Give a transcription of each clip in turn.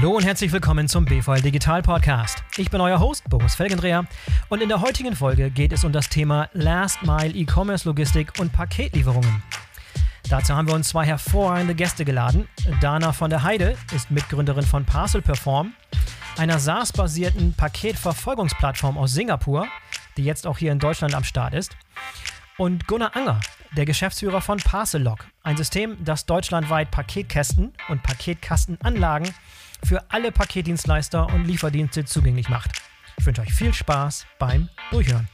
Hallo und herzlich willkommen zum BVL Digital Podcast. Ich bin euer Host, Boris Felgendreher, und in der heutigen Folge geht es um das Thema Last Mile E-Commerce Logistik und Paketlieferungen. Dazu haben wir uns zwei hervorragende Gäste geladen. Dana von der Heide ist Mitgründerin von Parcel Perform, einer SaaS-basierten Paketverfolgungsplattform aus Singapur, die jetzt auch hier in Deutschland am Start ist. Und Gunnar Anger, der Geschäftsführer von Parcellog, ein System, das deutschlandweit Paketkästen und Paketkastenanlagen für alle Paketdienstleister und Lieferdienste zugänglich macht. Ich wünsche euch viel Spaß beim Durchhören.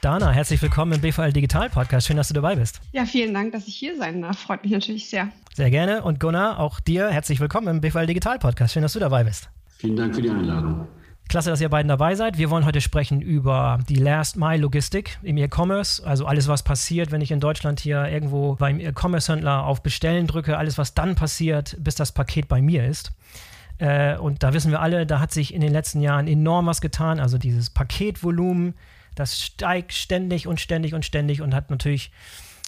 Dana, herzlich willkommen im BVL Digital Podcast. Schön, dass du dabei bist. Ja, vielen Dank, dass ich hier sein darf. Freut mich natürlich sehr. Sehr gerne. Und Gunnar, auch dir herzlich willkommen im BVL Digital Podcast. Schön, dass du dabei bist. Vielen Dank für die Einladung. Klasse, dass ihr beiden dabei seid. Wir wollen heute sprechen über die Last Mile Logistik im E-Commerce. Also alles, was passiert, wenn ich in Deutschland hier irgendwo beim E-Commerce-Händler auf Bestellen drücke, alles, was dann passiert, bis das Paket bei mir ist. Äh, und da wissen wir alle, da hat sich in den letzten Jahren enorm was getan. Also dieses Paketvolumen, das steigt ständig und ständig und ständig und hat natürlich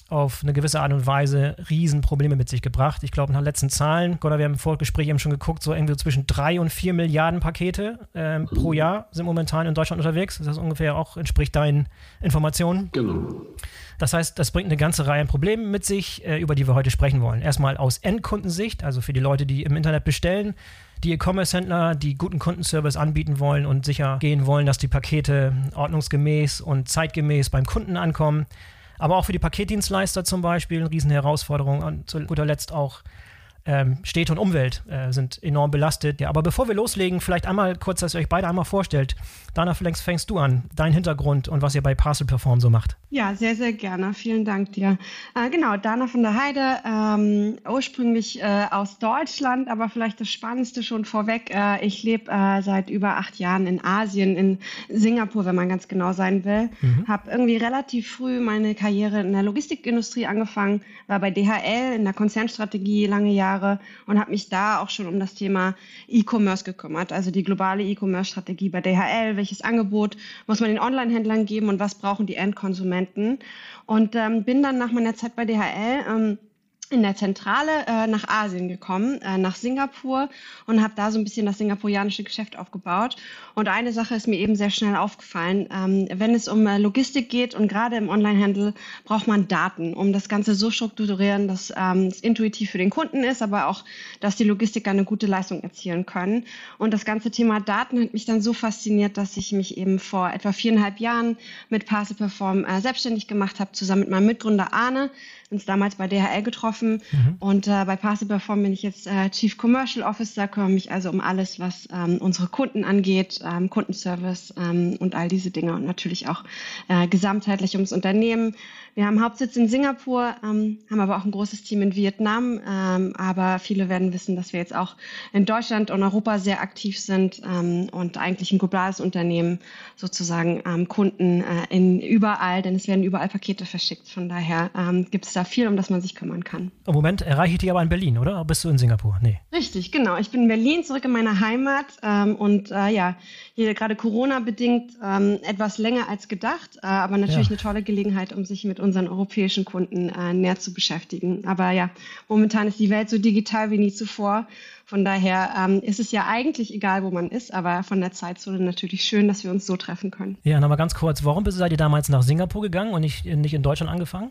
auf eine gewisse Art und Weise Riesenprobleme mit sich gebracht. Ich glaube, nach letzten Zahlen, Gott, wir haben im Vorgespräch eben schon geguckt, so irgendwie zwischen drei und vier Milliarden Pakete ähm, mhm. pro Jahr sind momentan in Deutschland unterwegs. Das ungefähr auch entspricht deinen Informationen. Genau. Das heißt, das bringt eine ganze Reihe an Problemen mit sich, äh, über die wir heute sprechen wollen. Erstmal aus Endkundensicht, also für die Leute, die im Internet bestellen, die E-Commerce-Händler, die guten Kundenservice anbieten wollen und sicher gehen wollen, dass die Pakete ordnungsgemäß und zeitgemäß beim Kunden ankommen aber auch für die Paketdienstleister zum Beispiel eine Riesenherausforderung und zu guter Letzt auch ähm, Städte und Umwelt äh, sind enorm belastet. Ja, aber bevor wir loslegen, vielleicht einmal kurz, dass ihr euch beide einmal vorstellt. Dana, vielleicht fängst du an, dein Hintergrund und was ihr bei Parcel Perform so macht. Ja, sehr, sehr gerne. Vielen Dank dir. Äh, genau, Dana von der Heide, ähm, ursprünglich äh, aus Deutschland, aber vielleicht das Spannendste schon vorweg. Äh, ich lebe äh, seit über acht Jahren in Asien, in Singapur, wenn man ganz genau sein will. Mhm. Habe irgendwie relativ früh meine Karriere in der Logistikindustrie angefangen, war bei DHL in der Konzernstrategie lange Jahre Jahre und habe mich da auch schon um das Thema E-Commerce gekümmert, also die globale E-Commerce-Strategie bei DHL, welches Angebot muss man den Online-Händlern geben und was brauchen die Endkonsumenten. Und ähm, bin dann nach meiner Zeit bei DHL ähm, in der Zentrale äh, nach Asien gekommen, äh, nach Singapur und habe da so ein bisschen das singapurianische Geschäft aufgebaut. Und eine Sache ist mir eben sehr schnell aufgefallen. Ähm, wenn es um äh, Logistik geht und gerade im Onlinehandel braucht man Daten, um das Ganze so strukturieren, dass ähm, es intuitiv für den Kunden ist, aber auch, dass die Logistiker eine gute Leistung erzielen können. Und das ganze Thema Daten hat mich dann so fasziniert, dass ich mich eben vor etwa viereinhalb Jahren mit Parcel Perform äh, selbstständig gemacht habe, zusammen mit meinem Mitgründer Arne uns damals bei DHL getroffen mhm. und äh, bei Parcel Perform bin ich jetzt äh, Chief Commercial Officer, kümmere mich also um alles, was ähm, unsere Kunden angeht, ähm, Kundenservice ähm, und all diese Dinge und natürlich auch äh, gesamtheitlich ums Unternehmen. Wir haben Hauptsitz in Singapur, ähm, haben aber auch ein großes Team in Vietnam. Ähm, aber viele werden wissen, dass wir jetzt auch in Deutschland und Europa sehr aktiv sind ähm, und eigentlich ein globales Unternehmen sozusagen Kunden äh, in überall, denn es werden überall Pakete verschickt. Von daher gibt es da viel, um das man sich kümmern kann. Im Moment erreiche ich dich aber in Berlin, oder? Bist du in Singapur? Nee. Richtig, genau. Ich bin in Berlin, zurück in meine Heimat ähm, und äh, ja, hier gerade Corona-bedingt etwas länger als gedacht, äh, aber natürlich ja. eine tolle Gelegenheit, um sich mit unseren europäischen Kunden äh, näher zu beschäftigen. Aber ja, momentan ist die Welt so digital wie nie zuvor. Von daher ähm, ist es ja eigentlich egal, wo man ist, aber von der Zeitzone natürlich schön, dass wir uns so treffen können. Ja, nochmal ganz kurz, warum seid ihr damals nach Singapur gegangen und nicht, nicht in Deutschland angefangen?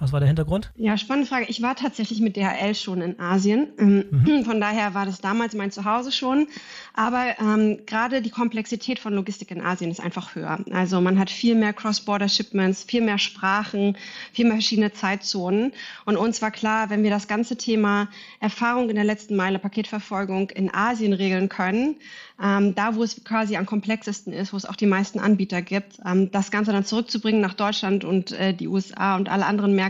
Was war der Hintergrund? Ja, spannende Frage. Ich war tatsächlich mit DHL schon in Asien. Ähm, mhm. Von daher war das damals mein Zuhause schon. Aber ähm, gerade die Komplexität von Logistik in Asien ist einfach höher. Also man hat viel mehr Cross-Border-Shipments, viel mehr Sprachen, viel mehr verschiedene Zeitzonen. Und uns war klar, wenn wir das ganze Thema Erfahrung in der letzten Meile, Paketverfolgung in Asien regeln können, ähm, da wo es quasi am komplexesten ist, wo es auch die meisten Anbieter gibt, ähm, das Ganze dann zurückzubringen nach Deutschland und äh, die USA und alle anderen Märkte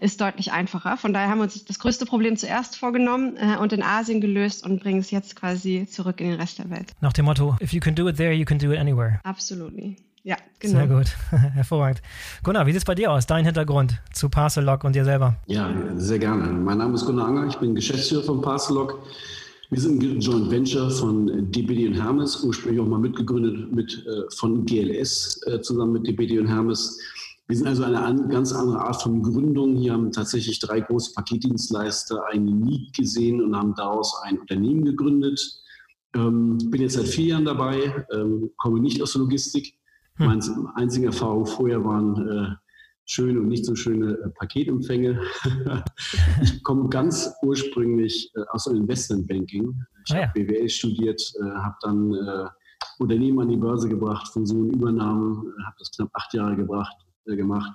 ist deutlich einfacher. Von daher haben wir uns das größte Problem zuerst vorgenommen äh, und in Asien gelöst und bringen es jetzt quasi zurück in den Rest der Welt. Nach dem Motto, if you can do it there, you can do it anywhere. Absolutely. Ja, genau. Sehr gut, hervorragend. Gunnar, wie sieht es bei dir aus? Dein Hintergrund zu Parcellog und dir selber? Ja, sehr gerne. Mein Name ist Gunnar Anger, ich bin Geschäftsführer von Parcellog. Wir sind ein Joint Venture von DBD und Hermes, ursprünglich auch mal mitgegründet mit, äh, von GLS äh, zusammen mit DBD und Hermes. Wir sind also eine ganz andere Art von Gründung. Hier haben tatsächlich drei große Paketdienstleister eine Need gesehen und haben daraus ein Unternehmen gegründet. Ähm, bin jetzt seit vier Jahren dabei, ähm, komme nicht aus der Logistik. Hm. Meine einzige Erfahrung vorher waren äh, schöne und nicht so schöne äh, Paketempfänge. ich komme ganz ursprünglich äh, aus dem Investmentbanking. Ich ah, ja. habe BWL studiert, äh, habe dann äh, Unternehmen an die Börse gebracht, Fusionen, Übernahmen, äh, habe das knapp acht Jahre gebracht, gemacht.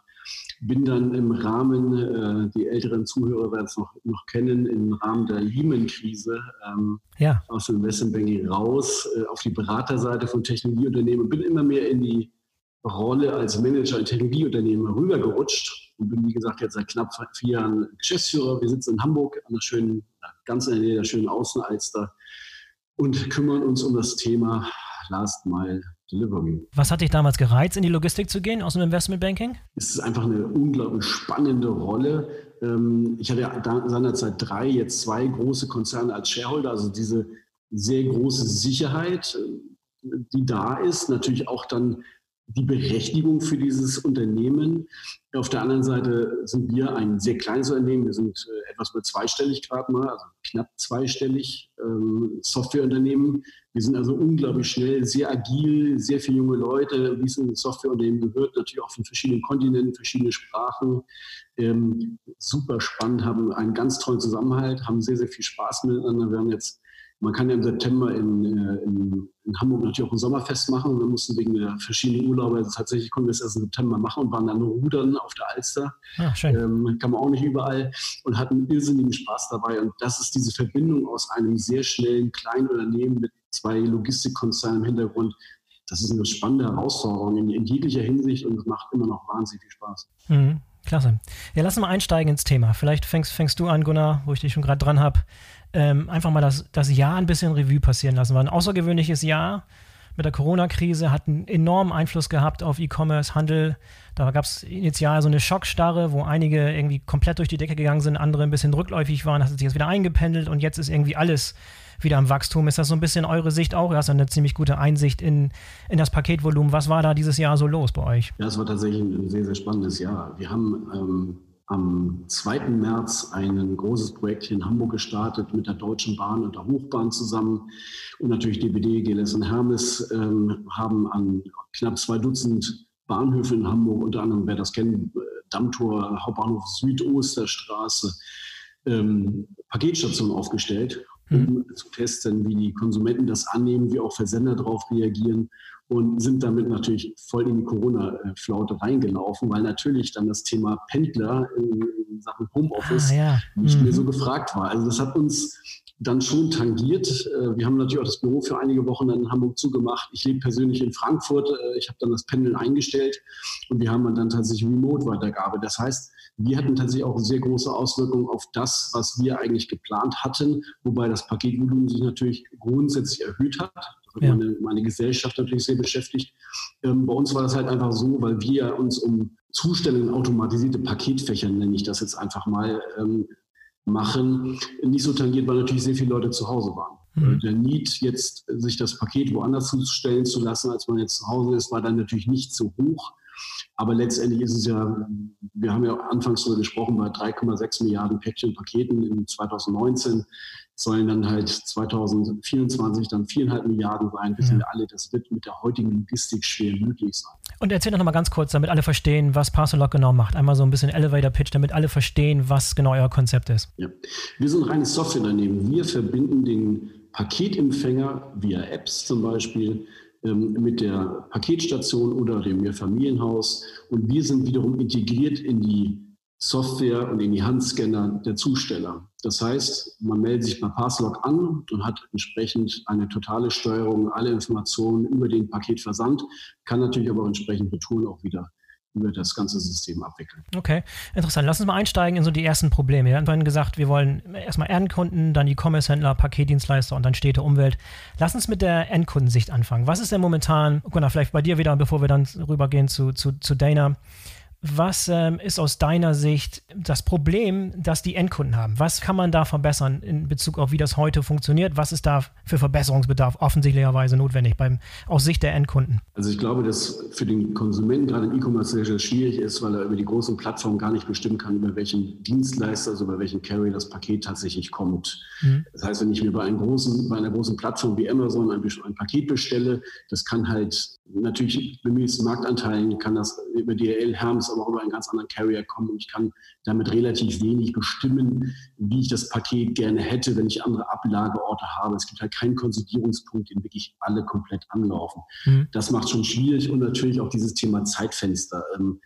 Bin dann im Rahmen, die älteren Zuhörer werden es noch, noch kennen, im Rahmen der Lehman-Krise ähm, ja. aus dem Investmentbanking raus auf die Beraterseite von Technologieunternehmen bin immer mehr in die Rolle als Manager in Technologieunternehmen rübergerutscht und bin, wie gesagt, jetzt seit knapp vier Jahren Geschäftsführer. Wir sitzen in Hamburg an der schönen, ganz in der Nähe der schönen Außenalster und kümmern uns um das Thema Last Mile Delivery. Was hat dich damals gereizt, in die Logistik zu gehen aus dem Investmentbanking? Es ist einfach eine unglaublich spannende Rolle. Ähm, ich hatte ja seinerzeit drei, jetzt zwei große Konzerne als Shareholder, also diese sehr große Sicherheit, die da ist. Natürlich auch dann die Berechtigung für dieses Unternehmen. Auf der anderen Seite sind wir ein sehr kleines Unternehmen. Wir sind äh, etwas über zweistellig gerade mal, also knapp zweistellig ähm, Softwareunternehmen. Wir sind also unglaublich schnell, sehr agil, sehr viele junge Leute, wie es in Softwareunternehmen gehört, natürlich auch von verschiedenen Kontinenten, verschiedene Sprachen. Ähm, super spannend, haben einen ganz tollen Zusammenhalt, haben sehr, sehr viel Spaß miteinander. Wir haben jetzt man kann ja im September in, äh, in, in, Hamburg natürlich auch ein Sommerfest machen. Wir mussten wegen der verschiedenen Urlaube also tatsächlich konnten wir es erst im September machen und waren dann rudern auf der Alster. Ah, ähm, kann man auch nicht überall und hatten irrsinnigen Spaß dabei. Und das ist diese Verbindung aus einem sehr schnellen kleinen Unternehmen mit zwei Logistikkonzernen im Hintergrund. Das ist eine spannende Herausforderung in, in jeglicher Hinsicht und es macht immer noch wahnsinnig viel Spaß. Mhm, klasse. Ja, lass mal einsteigen ins Thema. Vielleicht fängst, fängst du an, Gunnar, wo ich dich schon gerade dran habe ähm, einfach mal das, das Jahr ein bisschen Revue passieren lassen. War ein außergewöhnliches Jahr mit der Corona-Krise, hat einen enormen Einfluss gehabt auf E-Commerce, Handel. Da gab es initial so eine Schockstarre, wo einige irgendwie komplett durch die Decke gegangen sind, andere ein bisschen rückläufig waren, hat sich jetzt wieder eingependelt und jetzt ist irgendwie alles wieder am Wachstum. Ist das so ein bisschen eure Sicht auch? Du hast eine ziemlich gute Einsicht in, in das Paketvolumen. Was war da dieses Jahr so los bei euch? Ja, es war tatsächlich ein sehr, sehr spannendes Jahr. Wir haben ähm, am 2. März ein großes Projekt hier in Hamburg gestartet mit der Deutschen Bahn und der Hochbahn zusammen. Und natürlich DBD, GLS und Hermes ähm, haben an knapp zwei Dutzend Bahnhöfe in Hamburg, unter anderem, wer das kennt, Dammtor, Hauptbahnhof Südosterstraße, ähm, Paketstationen aufgestellt, um mhm. zu testen, wie die Konsumenten das annehmen, wie auch Versender darauf reagieren und sind damit natürlich voll in die Corona-Flaute reingelaufen, weil natürlich dann das Thema Pendler in Sachen Homeoffice ah, ja. nicht mhm. mehr so gefragt war. Also das hat uns dann schon tangiert. Äh, wir haben natürlich auch das Büro für einige Wochen in Hamburg zugemacht. Ich lebe persönlich in Frankfurt. Äh, ich habe dann das Pendeln eingestellt und wir haben dann tatsächlich remote weitergearbeitet. Das heißt, wir hatten tatsächlich auch sehr große Auswirkungen auf das, was wir eigentlich geplant hatten, wobei das Paketvolumen sich natürlich grundsätzlich erhöht hat. Das ja. meine, meine, Gesellschaft natürlich sehr beschäftigt. Ähm, bei uns war das halt einfach so, weil wir uns um Zustellungen automatisierte Paketfächer, nenne ich das jetzt einfach mal, ähm, machen, nicht so tangiert, weil natürlich sehr viele Leute zu Hause waren. Mhm. Der Need, jetzt sich das Paket woanders zustellen zu lassen, als man jetzt zu Hause ist, war dann natürlich nicht so hoch. Aber letztendlich ist es ja, wir haben ja anfangs darüber gesprochen, bei 3,6 Milliarden Päckchen Paketen in 2019 sollen dann halt 2024 dann viereinhalb Milliarden sein. Wissen ja. wir alle, das wird mit der heutigen Logistik schwer möglich sein. Und erzähl doch nochmal ganz kurz, damit alle verstehen, was Parcelog genau macht. Einmal so ein bisschen Elevator Pitch, damit alle verstehen, was genau euer Konzept ist. Ja. Wir sind ein reines Softwareunternehmen. Wir verbinden den Paketempfänger via Apps zum Beispiel mit der Paketstation oder dem Mehrfamilienhaus. Und wir sind wiederum integriert in die Software und in die Handscanner der Zusteller. Das heißt, man meldet sich bei Passlog an und hat entsprechend eine totale Steuerung, alle Informationen über den Paketversand, kann natürlich aber entsprechend Retouren auch wieder über das ganze System abwickeln. Okay, interessant. Lass uns mal einsteigen in so die ersten Probleme. Wir haben vorhin gesagt, wir wollen erstmal Endkunden, dann E-Commerce-Händler, Paketdienstleister und dann Städte, Umwelt. Lass uns mit der Endkundensicht anfangen. Was ist denn momentan, Gunnar, vielleicht bei dir wieder, bevor wir dann rübergehen zu, zu, zu Dana, Was ähm, ist aus deiner Sicht das Problem, das die Endkunden haben? Was kann man da verbessern in Bezug auf, wie das heute funktioniert? Was ist da für Verbesserungsbedarf offensichtlicherweise notwendig beim, aus Sicht der Endkunden? Also ich glaube, dass für den Konsumenten gerade im E-Commerce sehr, sehr schwierig ist, weil er über die großen Plattformen gar nicht bestimmen kann, über welchen Dienstleister, also über welchen Carrier das Paket tatsächlich kommt. Mhm. Das heißt, wenn ich mir bei, großen, bei einer großen Plattform wie Amazon ein, ein Paket bestelle, das kann halt natürlich bei gewissen Marktanteilen kann das über DRL, Hermes, aber auch über einen ganz anderen Carrier kommen und ich kann damit relativ wenig bestimmen, wie ich das Paket gerne hätte, wenn ich andere Ablageorte habe. Es gibt halt keinen Konsolidierungspunkt, den wirklich alle komplett anlaufen. Mhm. Das macht schon schwierig und natürlich auch dieses Thema Zeitfenster. Ähm,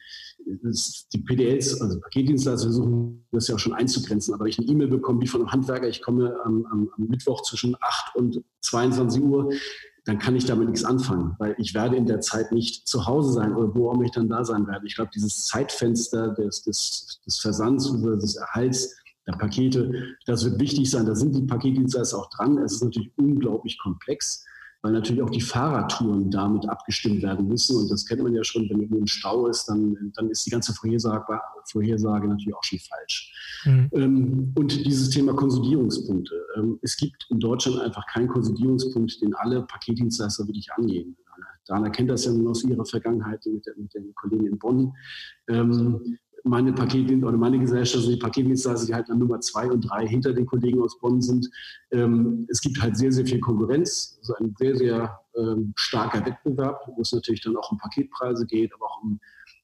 die PDLs, also Paketdienstleister, versuchen das ja auch schon einzugrenzen. Aber wenn ich eine E-Mail bekomme, wie von einem Handwerker, ich komme am, am, am Mittwoch zwischen 8 und 22 Uhr, dann kann ich damit nichts anfangen, weil ich werde in der Zeit nicht zu Hause sein oder wo auch ich dann da sein werde. Ich glaube, dieses Zeitfenster des, des, des Versands oder des Erhalts der Pakete, das wird wichtig sein. Da sind die Paketdienstleister auch dran. Es ist natürlich unglaublich komplex weil natürlich auch die Fahrradtouren damit abgestimmt werden müssen. Und das kennt man ja schon, wenn irgendwo ein Stau ist, dann, dann ist die ganze Vorhersage, Vorhersage natürlich auch schon falsch. Mhm. Ähm, und dieses Thema Konsolidierungspunkte. Ähm, es gibt in Deutschland einfach keinen Konsolidierungspunkt, den alle Paketdienstleister wirklich angehen. Dana kennt das ja nun aus ihrer Vergangenheit mit, der, mit den Kollegen in Bonn. Ähm, meine Paketdienst oder meine Gesellschaft, also die Paketdienstleister, die halt an Nummer zwei und drei hinter den Kollegen aus Bonn sind. Ähm, es gibt halt sehr, sehr viel Konkurrenz, also ein sehr, sehr ähm, starker Wettbewerb, wo es natürlich dann auch um Paketpreise geht, aber auch um,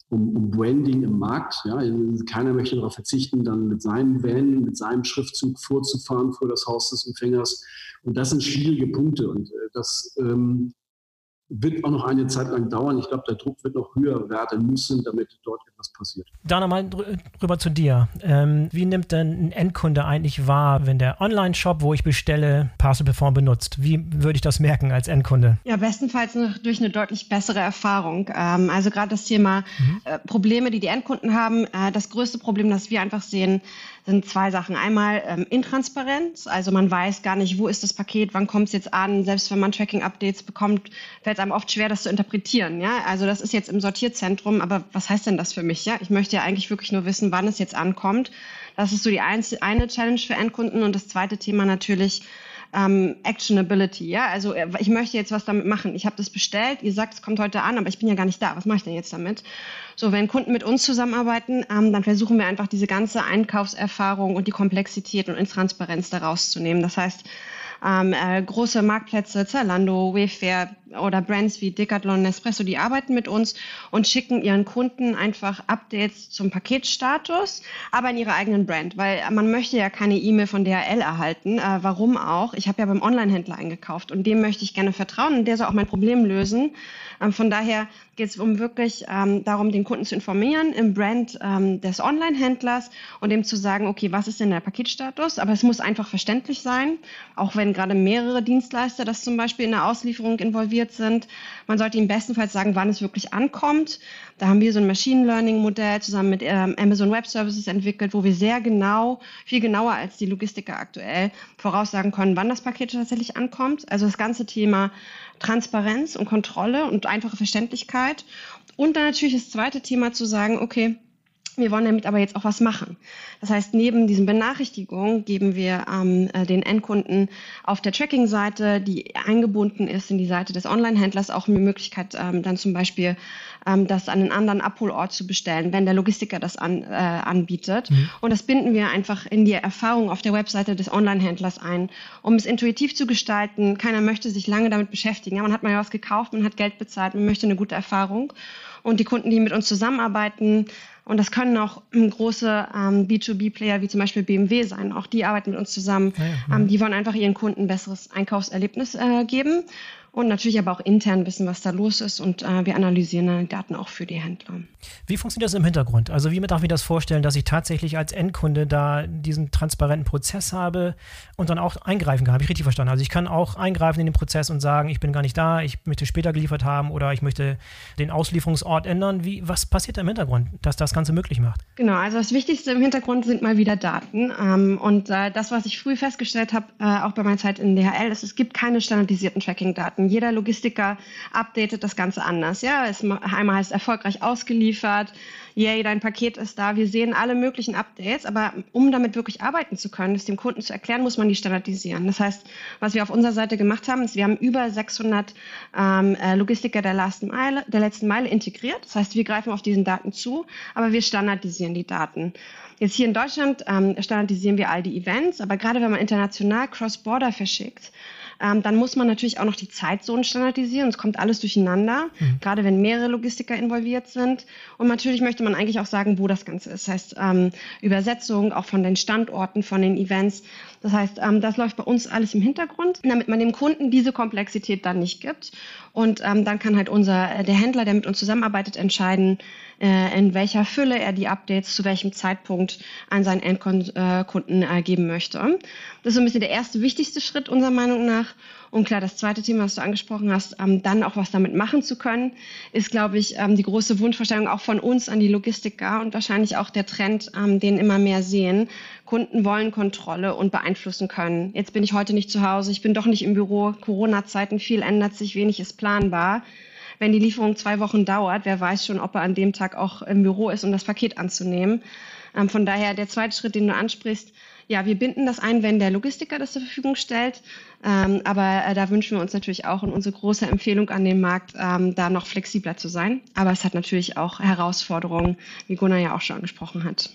um, um Branding im Markt. Ja. Keiner möchte darauf verzichten, dann mit seinem Van, mit seinem Schriftzug vorzufahren vor das Haus des Empfängers. Und das sind schwierige Punkte und äh, das ähm, wird auch noch eine Zeit lang dauern. Ich glaube, der Druck wird noch höher werden müssen, damit dort etwas passiert. Dana, mal rüber zu dir. Ähm, wie nimmt denn ein Endkunde eigentlich wahr, wenn der Online-Shop, wo ich bestelle, Parcel Perform benutzt? Wie würde ich das merken als Endkunde? Ja, bestenfalls noch durch eine deutlich bessere Erfahrung. Ähm, also gerade das Thema mhm. äh, Probleme, die die Endkunden haben. Äh, das größte Problem, das wir einfach sehen, sind zwei Sachen. Einmal ähm, Intransparenz, also man weiß gar nicht, wo ist das Paket, wann kommt es jetzt an. Selbst wenn man Tracking-Updates bekommt, fällt es einem oft schwer, das zu interpretieren. Ja? Also das ist jetzt im Sortierzentrum, aber was heißt denn das für mich? Ja? Ich möchte ja eigentlich wirklich nur wissen, wann es jetzt ankommt. Das ist so die eine Challenge für Endkunden. Und das zweite Thema natürlich ähm, Actionability. Ja? Also äh, ich möchte jetzt was damit machen. Ich habe das bestellt, ihr sagt, es kommt heute an, aber ich bin ja gar nicht da. Was mache ich denn jetzt damit? So, wenn Kunden mit uns zusammenarbeiten, ähm, dann versuchen wir einfach diese ganze Einkaufserfahrung und die Komplexität und Intransparenz daraus zu nehmen. Das heißt, ähm, äh, große Marktplätze, Zalando, Wayfair oder Brands wie Decathlon, Nespresso, die arbeiten mit uns und schicken ihren Kunden einfach Updates zum Paketstatus, aber in ihrer eigenen Brand, weil man möchte ja keine E-Mail von DHL erhalten. Äh, warum auch? Ich habe ja beim Online-Händler eingekauft und dem möchte ich gerne vertrauen und der soll auch mein Problem lösen. Ähm, von daher geht es um wirklich ähm, darum, den Kunden zu informieren im Brand ähm, des Online-Händlers und dem zu sagen, okay, was ist denn der Paketstatus? Aber es muss einfach verständlich sein, auch wenn gerade mehrere Dienstleister das zum Beispiel in der Auslieferung involviert sind. Man sollte ihm bestenfalls sagen, wann es wirklich ankommt. Da haben wir so ein Machine Learning-Modell zusammen mit ähm, Amazon Web Services entwickelt, wo wir sehr genau, viel genauer als die Logistiker aktuell voraussagen können, wann das Paket tatsächlich ankommt. Also das ganze Thema Transparenz und Kontrolle und einfache Verständlichkeit. Und dann natürlich das zweite Thema zu sagen, okay, wir wollen damit aber jetzt auch was machen. Das heißt, neben diesen Benachrichtigungen geben wir ähm, äh, den Endkunden auf der Tracking-Seite, die eingebunden ist in die Seite des Online-Händlers, auch eine Möglichkeit, ähm, dann zum Beispiel ähm, das an einen anderen Abholort zu bestellen, wenn der Logistiker das an, äh, anbietet. Mhm. Und das binden wir einfach in die Erfahrung auf der Webseite des Online-Händlers ein, um es intuitiv zu gestalten. Keiner möchte sich lange damit beschäftigen. Ja, man hat mal was gekauft, man hat Geld bezahlt, man möchte eine gute Erfahrung. Und die Kunden, die mit uns zusammenarbeiten, und das können auch große ähm, B2B-Player wie zum Beispiel BMW sein. Auch die arbeiten mit uns zusammen. Ja, ja. Ähm, die wollen einfach ihren Kunden ein besseres Einkaufserlebnis äh, geben und natürlich aber auch intern wissen, was da los ist und äh, wir analysieren dann die Daten auch für die Händler. Wie funktioniert das im Hintergrund? Also wie darf ich das vorstellen, dass ich tatsächlich als Endkunde da diesen transparenten Prozess habe und dann auch eingreifen kann? Habe ich richtig verstanden? Also ich kann auch eingreifen in den Prozess und sagen, ich bin gar nicht da, ich möchte später geliefert haben oder ich möchte den Auslieferungsort ändern. Wie, was passiert da im Hintergrund, dass das Ganze möglich macht? Genau, also das Wichtigste im Hintergrund sind mal wieder Daten. Ähm, und äh, das, was ich früh festgestellt habe, äh, auch bei meiner Zeit in DHL, ist, es gibt keine standardisierten Tracking-Daten jeder Logistiker updatet das Ganze anders. Ja, es, einmal heißt erfolgreich ausgeliefert, yay, dein Paket ist da. Wir sehen alle möglichen Updates, aber um damit wirklich arbeiten zu können, es dem Kunden zu erklären, muss man die standardisieren. Das heißt, was wir auf unserer Seite gemacht haben, ist, wir haben über 600 ähm, äh, Logistiker der, Meile, der letzten Meile integriert. Das heißt, wir greifen auf diesen Daten zu, aber wir standardisieren die Daten. Jetzt hier in Deutschland ähm, standardisieren wir all die Events, aber gerade wenn man international Cross-Border verschickt, ähm, dann muss man natürlich auch noch die Zeitzonen standardisieren. Es kommt alles durcheinander, mhm. gerade wenn mehrere Logistiker involviert sind. Und natürlich möchte man eigentlich auch sagen, wo das Ganze ist. Das heißt, ähm, Übersetzung auch von den Standorten, von den Events. Das heißt, ähm, das läuft bei uns alles im Hintergrund, damit man dem Kunden diese Komplexität dann nicht gibt. Und ähm, dann kann halt unser, äh, der Händler, der mit uns zusammenarbeitet, entscheiden, äh, in welcher Fülle er die Updates zu welchem Zeitpunkt an seinen Endkunden äh, geben möchte. Das ist so ein bisschen der erste wichtigste Schritt unserer Meinung nach. Und klar, das zweite Thema, was du angesprochen hast, ähm, dann auch was damit machen zu können, ist, glaube ich, ähm, die große Wunschvorstellung auch von uns an die Logistiker und wahrscheinlich auch der Trend, ähm, den immer mehr sehen. Kunden wollen Kontrolle und beeinflussen können. Jetzt bin ich heute nicht zu Hause, ich bin doch nicht im Büro, Corona-Zeiten, viel ändert sich, wenig ist planbar. Wenn die Lieferung zwei Wochen dauert, wer weiß schon, ob er an dem Tag auch im Büro ist, um das Paket anzunehmen. Ähm, von daher der zweite Schritt, den du ansprichst, ja, wir binden das ein, wenn der Logistiker das zur Verfügung stellt. Ähm, aber äh, da wünschen wir uns natürlich auch und unsere große Empfehlung an den Markt, ähm, da noch flexibler zu sein. Aber es hat natürlich auch Herausforderungen, wie Gunnar ja auch schon angesprochen hat.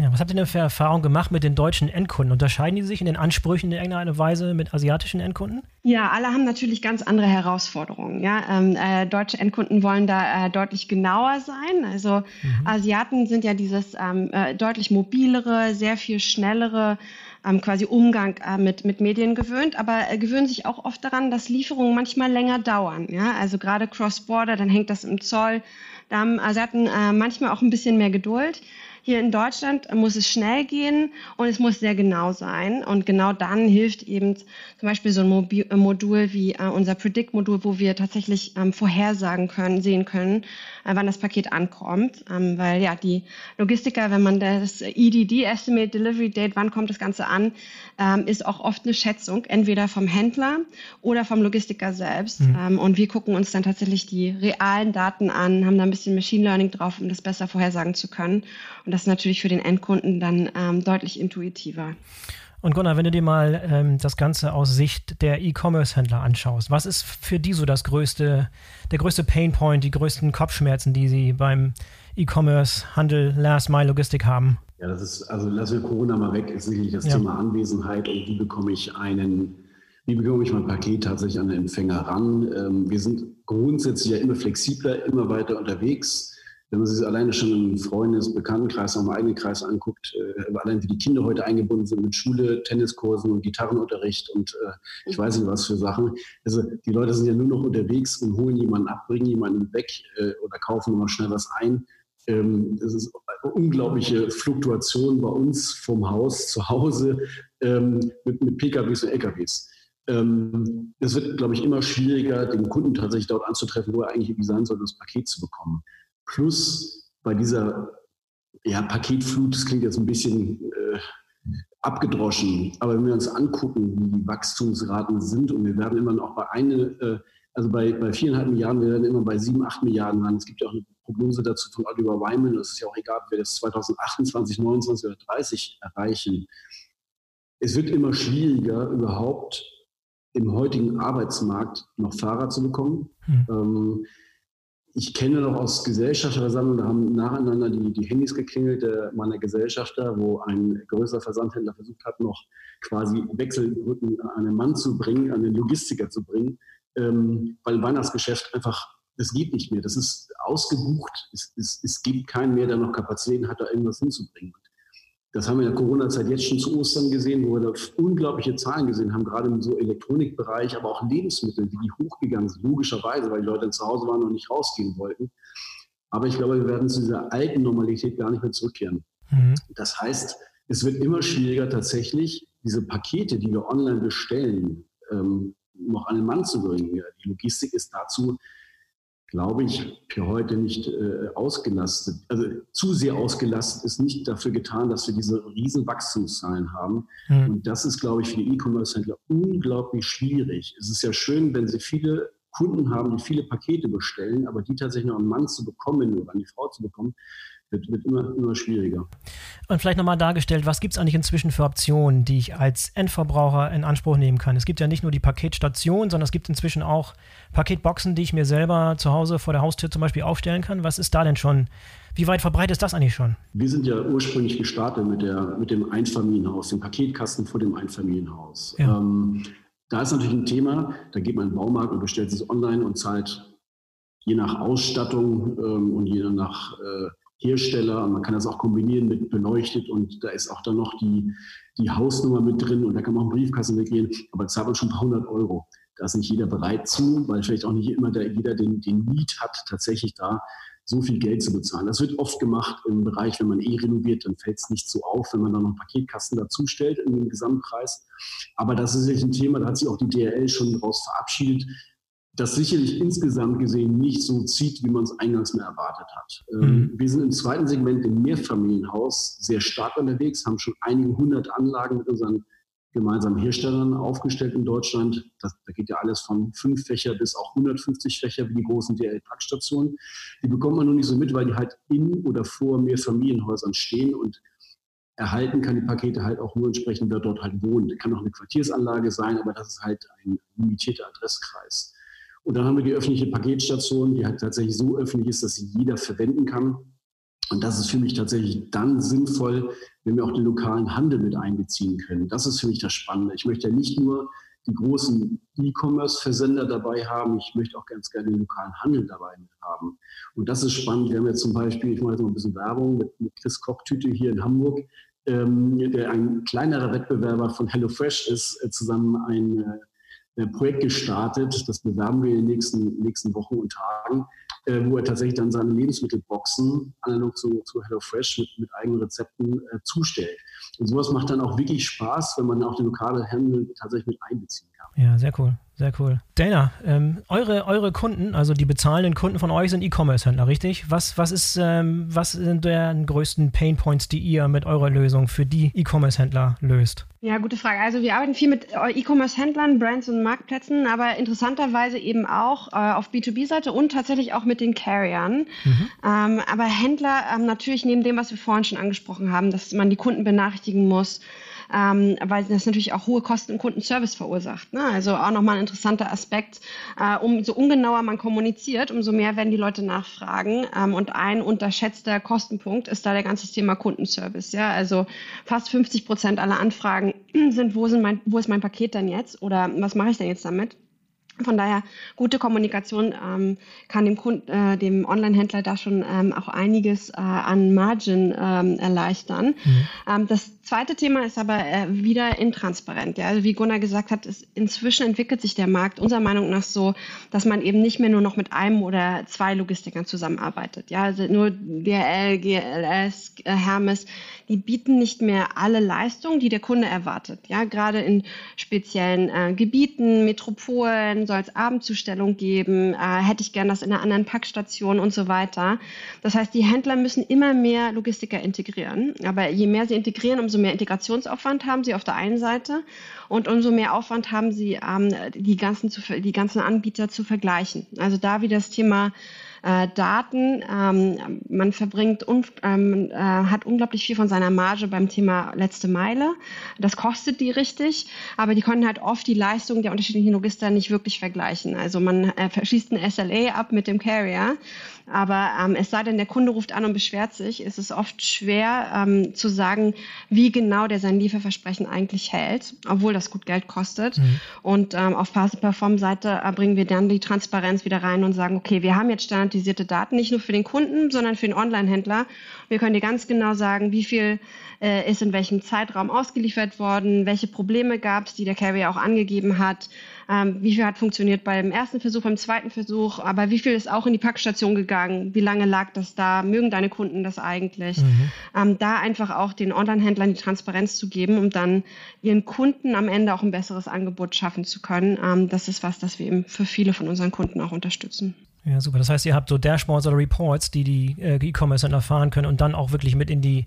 Ja, was habt ihr denn für Erfahrungen gemacht mit den deutschen Endkunden? Unterscheiden die sich in den Ansprüchen in irgendeiner Weise mit asiatischen Endkunden? Ja, alle haben natürlich ganz andere Herausforderungen. Ja, ähm, äh, deutsche Endkunden wollen da äh, deutlich genauer sein. Also mhm. Asiaten sind ja dieses ähm, äh, deutlich mobilere, sehr viel schnellere ähm, quasi Umgang äh, mit, mit Medien gewöhnt, aber äh, gewöhnen sich auch oft daran, dass Lieferungen manchmal länger dauern. Ja, also gerade Cross-Border, dann hängt das im Zoll. Da haben Asiaten äh, manchmal auch ein bisschen mehr Geduld. Hier in Deutschland muss es schnell gehen und es muss sehr genau sein. Und genau dann hilft eben zum Beispiel so ein Mobil äh, Modul wie äh, unser Predict-Modul, wo wir tatsächlich ähm, vorhersagen können, sehen können, äh, wann das Paket ankommt. Ähm, weil ja, die Logistiker, wenn man das EDD, Estimate Delivery Date, wann kommt das Ganze an, ähm, ist auch oft eine Schätzung, entweder vom Händler oder vom Logistiker selbst. Mhm. Und wir gucken uns dann tatsächlich die realen Daten an, haben da ein bisschen Machine Learning drauf, um das besser vorhersagen zu können. Und das ist natürlich für den Endkunden dann ähm, deutlich intuitiver. Und Gunnar, wenn du dir mal ähm, das Ganze aus Sicht der E-Commerce-Händler anschaust, was ist für die so das größte, der größte Painpoint, die größten Kopfschmerzen, die sie beim E-Commerce-Handel, Last-Mile-Logistik haben? Ja, das ist, also lassen wir Corona mal weg, ist sicherlich das ja. Thema Anwesenheit und wie bekomme ich einen, wie bekomme ich mein Paket tatsächlich an den Empfänger ran? Ähm, wir sind grundsätzlich ja immer flexibler, immer weiter unterwegs wenn man sich alleine schon im Freundes-, Bekanntenkreis, auch im eigenen Kreis anguckt, äh, allein wie die Kinder heute eingebunden sind mit Schule, Tenniskursen und Gitarrenunterricht und äh, ich weiß nicht was für Sachen. Also die Leute sind ja nur noch unterwegs und holen jemanden ab, bringen jemanden weg äh, oder kaufen immer schnell was ein. Ähm, das ist eine unglaubliche Fluktuation bei uns vom Haus zu Hause ähm, mit, mit PKWs und LKWs. Ähm, es wird, glaube ich, immer schwieriger, den Kunden tatsächlich dort anzutreffen, wo er eigentlich sein soll, das Paket zu bekommen. Plus bei dieser ja, Paketflut, das klingt jetzt ein bisschen äh, abgedroschen, aber wenn wir uns angucken, wie die Wachstumsraten sind und wir werden immer noch bei eine, äh, also bei, bei viereinhalb Milliarden, wir werden immer bei sieben, acht Milliarden landen. Es gibt ja auch eine Prognose dazu von Oliver Wyman, das ist ja auch egal, ob wir das 2028, 29 oder 30 erreichen. Es wird immer schwieriger, überhaupt im heutigen Arbeitsmarkt noch Fahrer zu bekommen. Hm. Ähm, ich kenne noch aus Gesellschafterversammlungen, da haben nacheinander die, die Handys geklingelt äh, meiner Gesellschafter, wo ein größerer Versandhändler versucht hat, noch quasi Wechselbrücken an einen Mann zu bringen, an den Logistiker zu bringen, ähm, weil Weihnachtsgeschäft einfach, das geht nicht mehr. Das ist ausgebucht. Es, es, es gibt keinen mehr, der noch Kapazitäten hat, da irgendwas hinzubringen. Das haben wir in der Corona-Zeit jetzt schon zu Ostern gesehen, wo wir da unglaubliche Zahlen gesehen haben, gerade im so Elektronikbereich, aber auch Lebensmittel, die hochgegangen sind, logischerweise, weil die Leute zu Hause waren und nicht rausgehen wollten. Aber ich glaube, wir werden zu dieser alten Normalität gar nicht mehr zurückkehren. Mhm. Das heißt, es wird immer schwieriger, tatsächlich diese Pakete, die wir online bestellen, ähm, noch an den Mann zu bringen. Die Logistik ist dazu glaube ich, für heute nicht äh, ausgelastet, also zu sehr ausgelastet ist nicht dafür getan, dass wir diese riesen Wachstumszahlen haben. Mhm. Und das ist, glaube ich, für die E-Commerce-Händler unglaublich schwierig. Es ist ja schön, wenn sie viele Kunden haben, die viele Pakete bestellen, aber die tatsächlich noch einen Mann zu bekommen oder eine Frau zu bekommen, wird, wird immer, immer schwieriger. Und vielleicht nochmal dargestellt, was gibt es eigentlich inzwischen für Optionen, die ich als Endverbraucher in Anspruch nehmen kann? Es gibt ja nicht nur die Paketstation, sondern es gibt inzwischen auch Paketboxen, die ich mir selber zu Hause vor der Haustür zum Beispiel aufstellen kann. Was ist da denn schon? Wie weit verbreitet ist das eigentlich schon? Wir sind ja ursprünglich gestartet mit, der, mit dem Einfamilienhaus, dem Paketkasten vor dem Einfamilienhaus. Ja. Ähm, da ist natürlich ein Thema, da geht man in den Baumarkt und bestellt es online und zahlt je nach Ausstattung ähm, und je nach äh, Hersteller. Man kann das auch kombinieren mit beleuchtet und da ist auch dann noch die, die Hausnummer mit drin und da kann man auch einen Briefkasten weggehen, aber zahlt man schon ein paar hundert Euro. Da ist nicht jeder bereit zu, weil vielleicht auch nicht immer der, jeder den, den Need hat, tatsächlich da so viel Geld zu bezahlen. Das wird oft gemacht im Bereich, wenn man eh renoviert, dann fällt es nicht so auf, wenn man dann noch einen Paketkasten dazu stellt in den Gesamtpreis. Aber das ist sicherlich ein Thema, da hat sich auch die DRL schon daraus verabschiedet, das sicherlich insgesamt gesehen nicht so zieht, wie man es eingangs mehr erwartet hat. Mhm. Wir sind im zweiten Segment im Mehrfamilienhaus sehr stark unterwegs, haben schon einige hundert Anlagen mit unseren gemeinsamen Herstellern aufgestellt in Deutschland. Das, da geht ja alles von fünf Fächer bis auch 150 Fächer wie die großen DL-Packstationen. Die bekommt man nur nicht so mit, weil die halt in oder vor Mehrfamilienhäusern stehen und erhalten kann die Pakete halt auch nur entsprechend, wer dort halt wohnt. Kann auch eine Quartiersanlage sein, aber das ist halt ein limitierter Adresskreis. Und dann haben wir die öffentliche Paketstation, die halt tatsächlich so öffentlich ist, dass sie jeder verwenden kann. Und das ist für mich tatsächlich dann sinnvoll, wenn wir auch den lokalen Handel mit einbeziehen können. Das ist für mich das Spannende. Ich möchte ja nicht nur die großen E-Commerce-Versender dabei haben, ich möchte auch ganz gerne den lokalen Handel dabei haben. Und das ist spannend. Wir haben jetzt zum Beispiel, ich mache jetzt mal ein bisschen Werbung mit, mit Chris Kocktüte hier in Hamburg, ähm, der ein kleinerer Wettbewerber von HelloFresh ist, äh, zusammen ein äh, Projekt gestartet. Das bewerben wir in den nächsten, nächsten Wochen und Tagen, äh, wo er tatsächlich dann seine Lebensmittelboxen analog zu, zu HelloFresh mit, mit eigenen Rezepten äh, zustellt. Und sowas macht dann auch wirklich Spaß, wenn man auch den lokalen Handel tatsächlich mit einbeziehen kann. Ja, sehr cool. Sehr cool. Dana, ähm, eure, eure Kunden, also die bezahlenden Kunden von euch sind E-Commerce-Händler, richtig? Was, was, ist, ähm, was sind die größten Painpoints, die ihr mit eurer Lösung für die E-Commerce-Händler löst? Ja, gute Frage. Also wir arbeiten viel mit E-Commerce-Händlern, Brands und Marktplätzen, aber interessanterweise eben auch äh, auf B2B-Seite und tatsächlich auch mit den Carriern. Mhm. Ähm, aber Händler ähm, natürlich neben dem, was wir vorhin schon angesprochen haben, dass man die Kunden benachrichtigen muss, ähm, weil das natürlich auch hohe Kosten im Kundenservice verursacht. Ne? Also auch nochmal ein interessanter Aspekt. Äh, umso ungenauer man kommuniziert, umso mehr werden die Leute nachfragen. Ähm, und ein unterschätzter Kostenpunkt ist da der ganze Thema Kundenservice. Ja? Also fast 50 Prozent aller Anfragen sind, wo, sind mein, wo ist mein Paket denn jetzt oder was mache ich denn jetzt damit? Von daher, gute Kommunikation ähm, kann dem, Kunden, äh, dem Online-Händler da schon ähm, auch einiges äh, an Margin ähm, erleichtern. Mhm. Ähm, das zweite Thema ist aber äh, wieder intransparent. Ja? Also wie Gunnar gesagt hat, ist, inzwischen entwickelt sich der Markt unserer Meinung nach so, dass man eben nicht mehr nur noch mit einem oder zwei Logistikern zusammenarbeitet. Ja? Also nur DRL, GLS, äh, Hermes, die bieten nicht mehr alle Leistungen, die der Kunde erwartet. Ja? Gerade in speziellen äh, Gebieten, Metropolen, soll es Abendzustellung geben, äh, hätte ich gern das in einer anderen Packstation und so weiter. Das heißt, die Händler müssen immer mehr Logistiker integrieren. Aber je mehr sie integrieren, umso mehr Integrationsaufwand haben sie auf der einen Seite und umso mehr Aufwand haben sie, ähm, die, ganzen zu, die ganzen Anbieter zu vergleichen. Also da wie das Thema äh, Daten. Ähm, man verbringt, un, ähm, äh, hat unglaublich viel von seiner Marge beim Thema letzte Meile. Das kostet die richtig, aber die können halt oft die Leistung der unterschiedlichen Logister nicht wirklich vergleichen. Also man äh, verschließt ein SLA ab mit dem Carrier aber ähm, es sei denn, der Kunde ruft an und beschwert sich, ist es oft schwer ähm, zu sagen, wie genau der sein Lieferversprechen eigentlich hält, obwohl das gut Geld kostet. Mhm. Und ähm, auf Perform-Seite äh, bringen wir dann die Transparenz wieder rein und sagen, okay, wir haben jetzt standardisierte Daten, nicht nur für den Kunden, sondern für den Online-Händler. Wir können dir ganz genau sagen, wie viel äh, ist in welchem Zeitraum ausgeliefert worden, welche Probleme gab es, die der Carrier auch angegeben hat ähm, wie viel hat funktioniert beim ersten Versuch, beim zweiten Versuch, aber wie viel ist auch in die Packstation gegangen, wie lange lag das da, mögen deine Kunden das eigentlich? Mhm. Ähm, da einfach auch den Online-Händlern die Transparenz zu geben, um dann ihren Kunden am Ende auch ein besseres Angebot schaffen zu können. Ähm, das ist was, das wir eben für viele von unseren Kunden auch unterstützen. Ja, super. Das heißt, ihr habt so Dashboards oder Reports, die die äh, E-Commerce-Händler fahren können und dann auch wirklich mit in die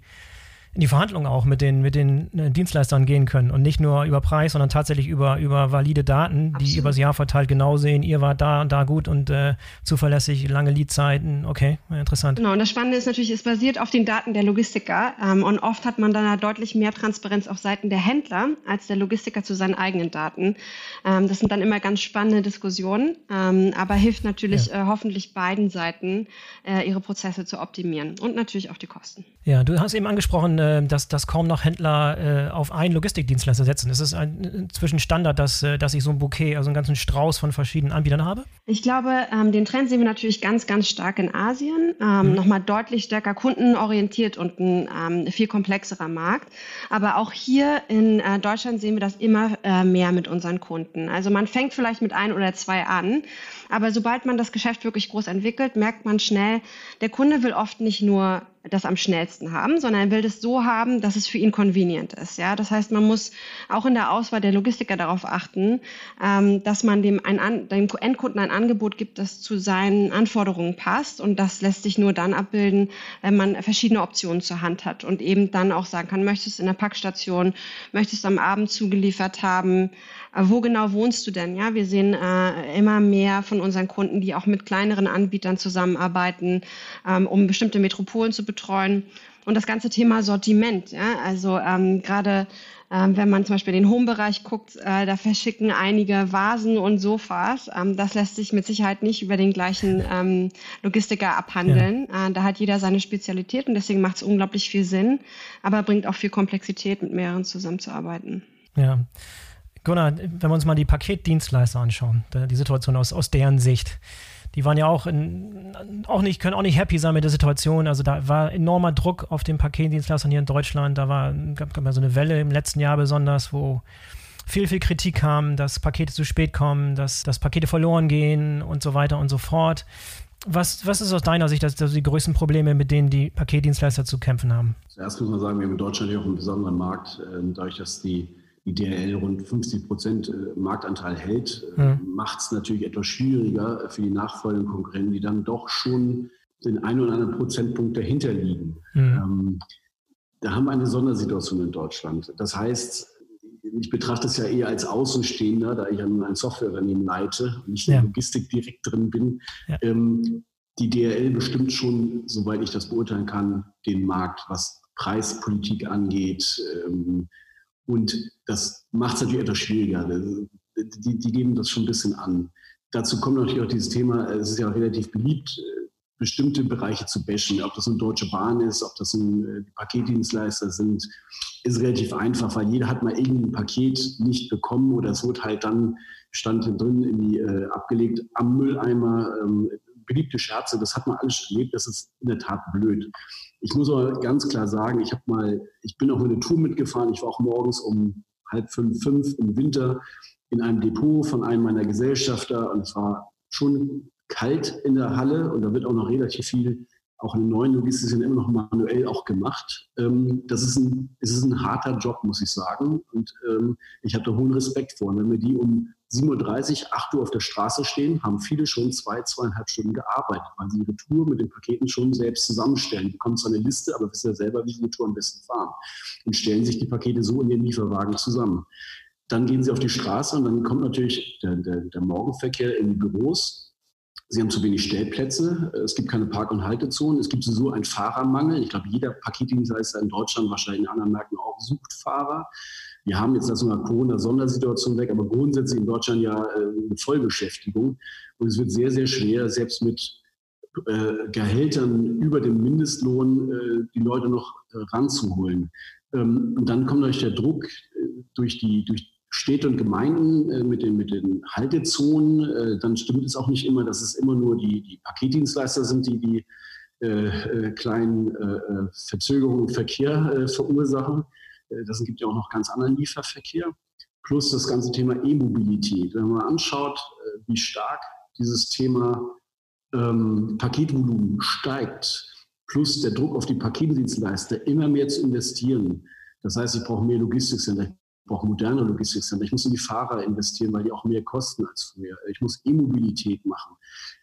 in die Verhandlungen auch mit den, mit den äh, Dienstleistern gehen können und nicht nur über Preis, sondern tatsächlich über, über valide Daten, Absolut. die übers Jahr verteilt genau sehen, ihr wart da und da gut und äh, zuverlässig, lange Leadzeiten. Okay, interessant. Genau, und das Spannende ist natürlich, es basiert auf den Daten der Logistiker ähm, und oft hat man dann deutlich mehr Transparenz auf Seiten der Händler als der Logistiker zu seinen eigenen Daten. Ähm, das sind dann immer ganz spannende Diskussionen, ähm, aber hilft natürlich ja. äh, hoffentlich beiden Seiten, äh, ihre Prozesse zu optimieren und natürlich auch die Kosten. Ja, du hast eben angesprochen, äh, dass, dass kaum noch Händler äh, auf einen Logistikdienstleister setzen. Ist es ein, inzwischen Standard, dass, äh, dass ich so ein Bouquet, also einen ganzen Strauß von verschiedenen Anbietern habe? Ich glaube, ähm, den Trend sehen wir natürlich ganz, ganz stark in Asien. Ähm, mhm. Nochmal deutlich stärker kundenorientiert und ein ähm, viel komplexerer Markt. Aber auch hier in äh, Deutschland sehen wir das immer äh, mehr mit unseren Kunden. Also man fängt vielleicht mit ein oder zwei an. Aber sobald man das Geschäft wirklich groß entwickelt, merkt man schnell, der Kunde will oft nicht nur das am schnellsten haben, sondern er will das so haben, dass es für ihn convenient ist. Ja, das heißt, man muss auch in der Auswahl der Logistiker darauf achten, ähm, dass man dem, ein, dem Endkunden ein Angebot gibt, das zu seinen Anforderungen passt. Und das lässt sich nur dann abbilden, wenn man verschiedene Optionen zur Hand hat und eben dann auch sagen kann, möchtest du in der Packstation, möchtest du am Abend zugeliefert haben, äh, wo genau wohnst du denn? Ja, wir sehen äh, immer mehr von unseren Kunden, die auch mit kleineren Anbietern zusammenarbeiten, ähm, um bestimmte Metropolen zu betreuen. Und das ganze Thema Sortiment, ja, also ähm, gerade ähm, wenn man zum Beispiel den Home-Bereich guckt, äh, da verschicken einige Vasen und Sofas. Ähm, das lässt sich mit Sicherheit nicht über den gleichen ähm, Logistiker abhandeln. Ja. Äh, da hat jeder seine Spezialität und deswegen macht es unglaublich viel Sinn, aber bringt auch viel Komplexität, mit mehreren zusammenzuarbeiten. Ja. Gunnar, wenn wir uns mal die Paketdienstleister anschauen, die Situation aus, aus deren Sicht, die waren ja auch, in, auch nicht, können auch nicht happy sein mit der Situation. Also da war enormer Druck auf den Paketdienstleistern hier in Deutschland. Da war, gab, gab so eine Welle im letzten Jahr besonders, wo viel, viel Kritik kam, dass Pakete zu spät kommen, dass, dass Pakete verloren gehen und so weiter und so fort. Was, was ist aus deiner Sicht das, das die größten Probleme, mit denen die Paketdienstleister zu kämpfen haben? Zuerst muss man sagen, wir haben in Deutschland ja auch einen besonderen Markt, äh, dadurch, dass die die DRL rund 50 Prozent äh, Marktanteil hält, äh, mhm. macht es natürlich etwas schwieriger für die nachfolgenden Konkurrenten, die dann doch schon den einen oder anderen Prozentpunkt dahinter liegen. Mhm. Ähm, da haben wir eine Sondersituation in Deutschland. Das heißt, ich betrachte es ja eher als Außenstehender, da ich ja nun ein Softwareunternehmen leite und nicht in ja. Logistik direkt drin bin. Ja. Ähm, die DRL bestimmt schon, soweit ich das beurteilen kann, den Markt, was Preispolitik angeht, ähm, und das macht es natürlich etwas schwieriger. Die, die, geben das schon ein bisschen an. Dazu kommt natürlich auch dieses Thema, es ist ja relativ beliebt, bestimmte Bereiche zu bashen. Ob das eine Deutsche Bahn ist, ob das ein äh, Paketdienstleister sind, ist relativ einfach, weil jeder hat mal irgendein Paket nicht bekommen oder es wird halt dann, stand drin, irgendwie äh, abgelegt am Mülleimer. Ähm, beliebte Scherze, das hat man alles erlebt, das ist in der Tat blöd. Ich muss aber ganz klar sagen, ich habe mal, ich bin auch eine Tour mitgefahren, ich war auch morgens um halb fünf, fünf im Winter in einem Depot von einem meiner Gesellschafter und es war schon kalt in der Halle und da wird auch noch relativ viel auch in den neuen Logistik immer noch manuell auch gemacht. Ähm, das ist ein, es ist ein harter Job, muss ich sagen. Und ähm, ich habe da hohen Respekt vor. Und wenn wir die um 7.30 Uhr, 8 Uhr auf der Straße stehen, haben viele schon zwei, zweieinhalb Stunden gearbeitet, weil sie ihre Tour mit den Paketen schon selbst zusammenstellen. Die bekommen zwar eine Liste, aber wissen ja selber, wie sie die Tour am besten fahren. Und stellen sich die Pakete so in den Lieferwagen zusammen. Dann gehen sie auf die Straße und dann kommt natürlich der, der, der Morgenverkehr in die Büros Sie haben zu wenig Stellplätze, es gibt keine Park- und Haltezonen, es gibt sowieso einen Fahrermangel. Ich glaube, jeder Paketdienstleister in Deutschland, wahrscheinlich in anderen Märkten auch, sucht Fahrer. Wir haben jetzt das mal Corona-Sondersituation weg, aber grundsätzlich in Deutschland ja äh, eine Vollbeschäftigung. Und es wird sehr, sehr schwer, selbst mit äh, Gehältern über dem Mindestlohn äh, die Leute noch ranzuholen. Ähm, und dann kommt natürlich der Druck durch die, durch Städte und Gemeinden äh, mit, den, mit den Haltezonen, äh, dann stimmt es auch nicht immer, dass es immer nur die, die Paketdienstleister sind, die die äh, äh kleinen äh, äh, Verzögerungen im Verkehr verursachen. das gibt ja auch noch ganz anderen Lieferverkehr. Plus das ganze Thema E-Mobilität. Wenn man anschaut, wie stark dieses Thema ähm, Paketvolumen steigt, plus der Druck auf die Paketdienstleister, immer mehr zu investieren. Das heißt, ich brauche mehr Logistikcenter, brauche moderne Logistikcenter. Ich muss in die Fahrer investieren, weil die auch mehr kosten als früher. Ich muss E-Mobilität machen.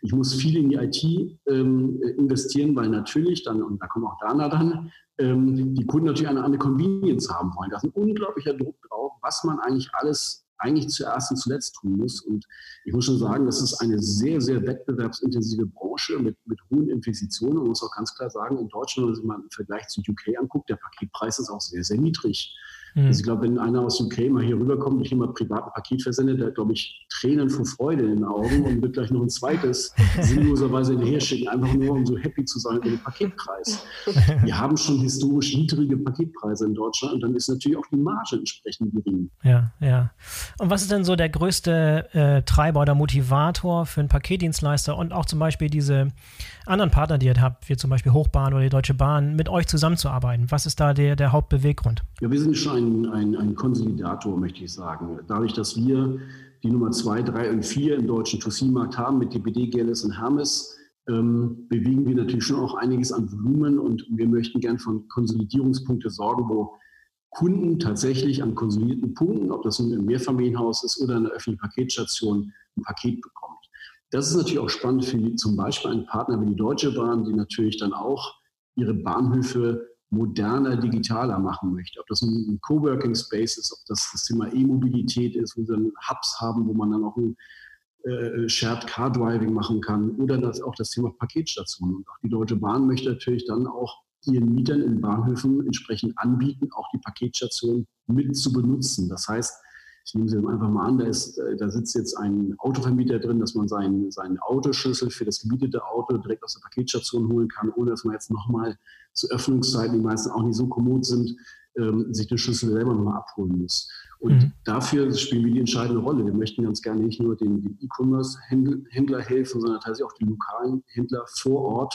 Ich muss viel in die IT ähm, investieren, weil natürlich dann, und da kommt auch Dana dann, ähm, die Kunden natürlich eine andere Convenience haben wollen. Da ist ein unglaublicher Druck drauf, was man eigentlich alles eigentlich zuerst und zuletzt tun muss. Und ich muss schon sagen, das ist eine sehr, sehr wettbewerbsintensive Branche mit, mit hohen Investitionen. Man muss auch ganz klar sagen, in Deutschland, wenn man sich mal im Vergleich zu UK anguckt, der Paketpreis ist auch sehr, sehr niedrig. Mhm. Also ich glaube, wenn einer aus UK mal hier rüberkommt und hier mal privat ein Paket versendet, der glaube ich, Tränen vor Freude in den Augen und wird gleich noch ein zweites sinnloserweise hinterher schicken, einfach nur um so happy zu sein mit dem Paketpreis. Wir haben schon historisch niedrige Paketpreise in Deutschland und dann ist natürlich auch die Marge entsprechend gering. Ja, ja. Und was ist denn so der größte äh, Treiber oder Motivator für einen Paketdienstleister und auch zum Beispiel diese anderen Partner, die ihr habt, wie zum Beispiel Hochbahn oder die Deutsche Bahn, mit euch zusammenzuarbeiten? Was ist da der, der Hauptbeweggrund? Ja, wir sind schon ein, ein, ein Konsolidator, möchte ich sagen. Dadurch, dass wir die Nummer 2, 3 und 4 im deutschen 2C-Markt haben mit DPD, GLS und Hermes, ähm, bewegen wir natürlich schon auch einiges an Volumen und wir möchten gern von Konsolidierungspunkte sorgen, wo Kunden tatsächlich an konsolidierten Punkten, ob das nun im Mehrfamilienhaus ist oder in der öffentlichen Paketstation, ein Paket bekommt. Das ist natürlich auch spannend für zum Beispiel einen Partner wie die Deutsche Bahn, die natürlich dann auch ihre Bahnhöfe moderner, digitaler machen möchte. Ob das ein Coworking Space ist, ob das das Thema E-Mobilität ist, wo sie dann Hubs haben, wo man dann auch ein äh, Shared Car Driving machen kann oder das, auch das Thema Paketstationen. Und auch die Deutsche Bahn möchte natürlich dann auch ihren Mietern in Bahnhöfen entsprechend anbieten, auch die Paketstation mit zu benutzen. Das heißt, ich nehme sie einfach mal an, da, ist, äh, da sitzt jetzt ein Autovermieter drin, dass man seinen, seinen Autoschlüssel für das gemietete Auto direkt aus der Paketstation holen kann, ohne dass man jetzt nochmal zu Öffnungszeiten, die meisten auch nicht so kommod sind, ähm, sich den Schlüssel selber nochmal abholen muss. Und mhm. dafür spielen wir die entscheidende Rolle. Wir möchten ganz gerne nicht nur den, E-Commerce-Händler helfen, sondern tatsächlich auch den lokalen Händler vor Ort,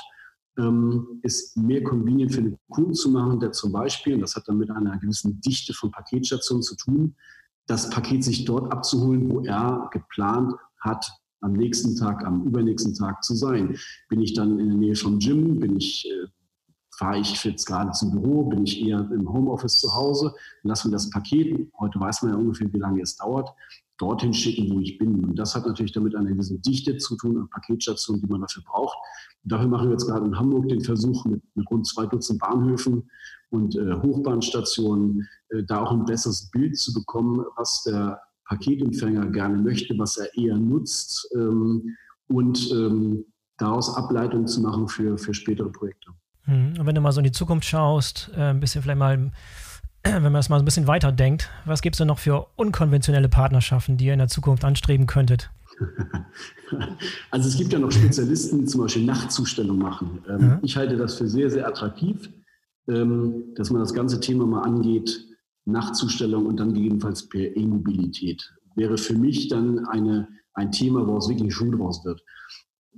ähm, ist mehr convenient für den Kunden zu machen, der zum Beispiel, und das hat dann mit einer gewissen Dichte von Paketstationen zu tun, das Paket sich dort abzuholen, wo er geplant hat, am nächsten Tag, am übernächsten Tag zu sein. Bin ich dann in der Nähe vom Gym? Bin ich, äh, fahre ich jetzt gerade zum Büro? Bin ich eher im Homeoffice zu Hause? Lassen wir das Paket, heute weiß man ja ungefähr, wie lange es dauert, dorthin schicken, wo ich bin. Und das hat natürlich damit eine gewisse Dichte zu tun an Paketstationen, die man dafür braucht. Dafür machen wir jetzt gerade in Hamburg den Versuch mit, mit rund zwei Dutzend Bahnhöfen und äh, Hochbahnstationen, äh, da auch ein besseres Bild zu bekommen, was der Paketempfänger gerne möchte, was er eher nutzt ähm, und ähm, daraus Ableitungen zu machen für, für spätere Projekte. Mhm. Und wenn du mal so in die Zukunft schaust, äh, ein bisschen vielleicht mal, wenn man das mal ein bisschen weiter denkt, was gibt es denn noch für unkonventionelle Partnerschaften, die ihr in der Zukunft anstreben könntet? Also es gibt ja noch Spezialisten, die zum Beispiel Nachtzustellung machen. Ähm, ja. Ich halte das für sehr, sehr attraktiv, ähm, dass man das ganze Thema mal angeht, Nachtzustellung und dann gegebenenfalls per E-Mobilität. Wäre für mich dann eine, ein Thema, wo es wirklich Schuh draus wird.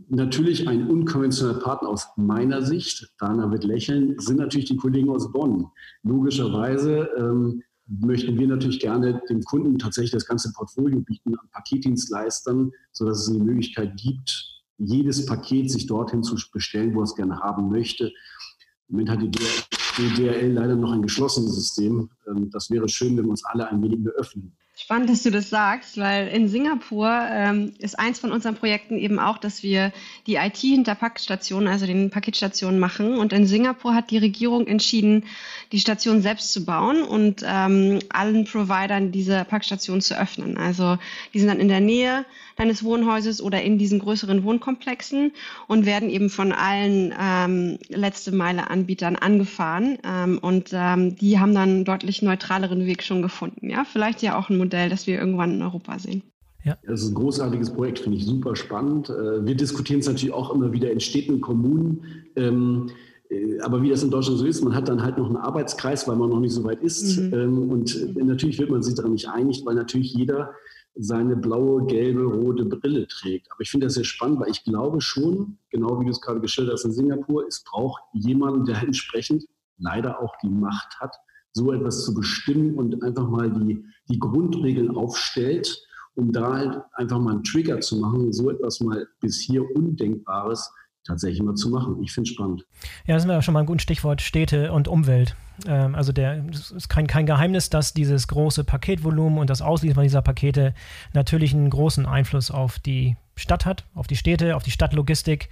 Natürlich ein unkonventioneller Partner aus meiner Sicht, Dana wird lächeln, sind natürlich die Kollegen aus Bonn. Logischerweise ähm, möchten wir natürlich gerne dem Kunden tatsächlich das ganze Portfolio bieten an Paketdienstleistern, sodass es eine Möglichkeit gibt, jedes Paket sich dorthin zu bestellen, wo er es gerne haben möchte. Im Moment hat die DRL leider noch ein geschlossenes System. Ähm, das wäre schön, wenn wir uns alle ein wenig mehr öffnen. Spannend, dass du das sagst, weil in Singapur ähm, ist eins von unseren Projekten eben auch, dass wir die IT hinter Packstationen, also den Paketstationen machen. Und in Singapur hat die Regierung entschieden, die Station selbst zu bauen und ähm, allen Providern diese Packstationen zu öffnen. Also die sind dann in der Nähe deines Wohnhauses oder in diesen größeren Wohnkomplexen und werden eben von allen ähm, letzte Meile Anbietern angefahren. Ähm, und ähm, die haben dann einen deutlich neutraleren Weg schon gefunden. Ja, vielleicht ja auch ein Modell, das wir irgendwann in Europa sehen. Ja. Das ist ein großartiges Projekt, finde ich super spannend. Äh, wir diskutieren es natürlich auch immer wieder in Städten und Kommunen. Ähm, äh, aber wie das in Deutschland so ist, man hat dann halt noch einen Arbeitskreis, weil man noch nicht so weit ist. Mhm. Ähm, und natürlich wird man sich daran nicht einig, weil natürlich jeder seine blaue, gelbe, rote Brille trägt. Aber ich finde das sehr spannend, weil ich glaube schon, genau wie du es gerade geschildert hast in Singapur, es braucht jemanden, der entsprechend leider auch die Macht hat, so etwas zu bestimmen und einfach mal die, die Grundregeln aufstellt, um da halt einfach mal einen Trigger zu machen, so etwas mal bis hier Undenkbares tatsächlich mal zu machen. Ich finde es spannend. Ja, das ist mir schon mal ein gutes Stichwort, Städte und Umwelt. Ähm, also der, es ist kein, kein Geheimnis, dass dieses große Paketvolumen und das Ausliefern dieser Pakete natürlich einen großen Einfluss auf die Stadt hat, auf die Städte, auf die Stadtlogistik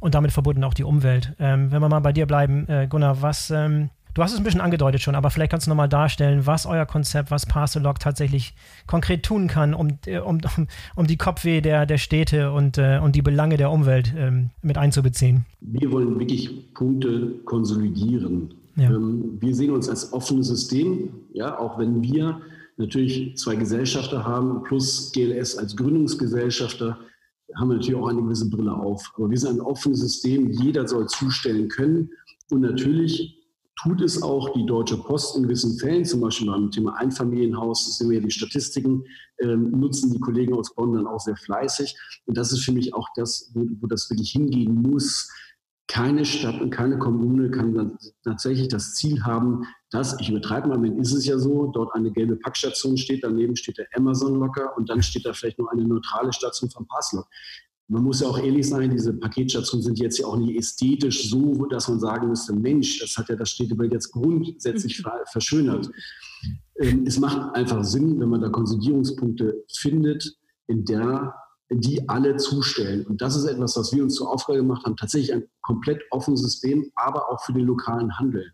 und damit verbunden auch die Umwelt. Ähm, wenn wir mal bei dir bleiben, äh, Gunnar, was, ähm, du hast es ein bisschen angedeutet schon, aber vielleicht kannst du nochmal darstellen, was euer Konzept, was Parcelog tatsächlich konkret tun kann, um, äh, um, um, um die Kopfweh der, der Städte und, äh, und die Belange der Umwelt ähm, mit einzubeziehen. Wir wollen wirklich Punkte konsolidieren. Ja. Ähm, wir sehen uns als offenes System, ja, auch wenn wir natürlich zwei Gesellschafter haben, plus GLS als Gründungsgesellschafter, haben wir natürlich auch eine gewisse Brille auf. Aber wir sind ein offenes System, jeder soll zustellen können. Und natürlich tut es auch die Deutsche Post in gewissen Fällen, zum Beispiel beim Thema Einfamilienhaus, sehen wir ja die Statistiken, ähm, nutzen die Kollegen aus Bonn dann auch sehr fleißig. Und das ist für mich auch das, wo, wo das wirklich hingehen muss. Keine Stadt und keine Kommune kann dann tatsächlich das Ziel haben, dass, ich übertreibe mal, wenn ist es ja so, dort eine gelbe Packstation steht, daneben steht der Amazon-Locker und dann steht da vielleicht noch eine neutrale Station vom Passlock. Man muss ja auch ehrlich sein, diese Paketstationen sind jetzt ja auch nicht ästhetisch so, dass man sagen müsste, Mensch, das hat ja das Städtebild jetzt grundsätzlich verschönert. Ähm, es macht einfach Sinn, wenn man da Konsolidierungspunkte findet, in der die alle zustellen. Und das ist etwas, was wir uns zur Aufgabe gemacht haben, tatsächlich ein komplett offenes System, aber auch für den lokalen Handel.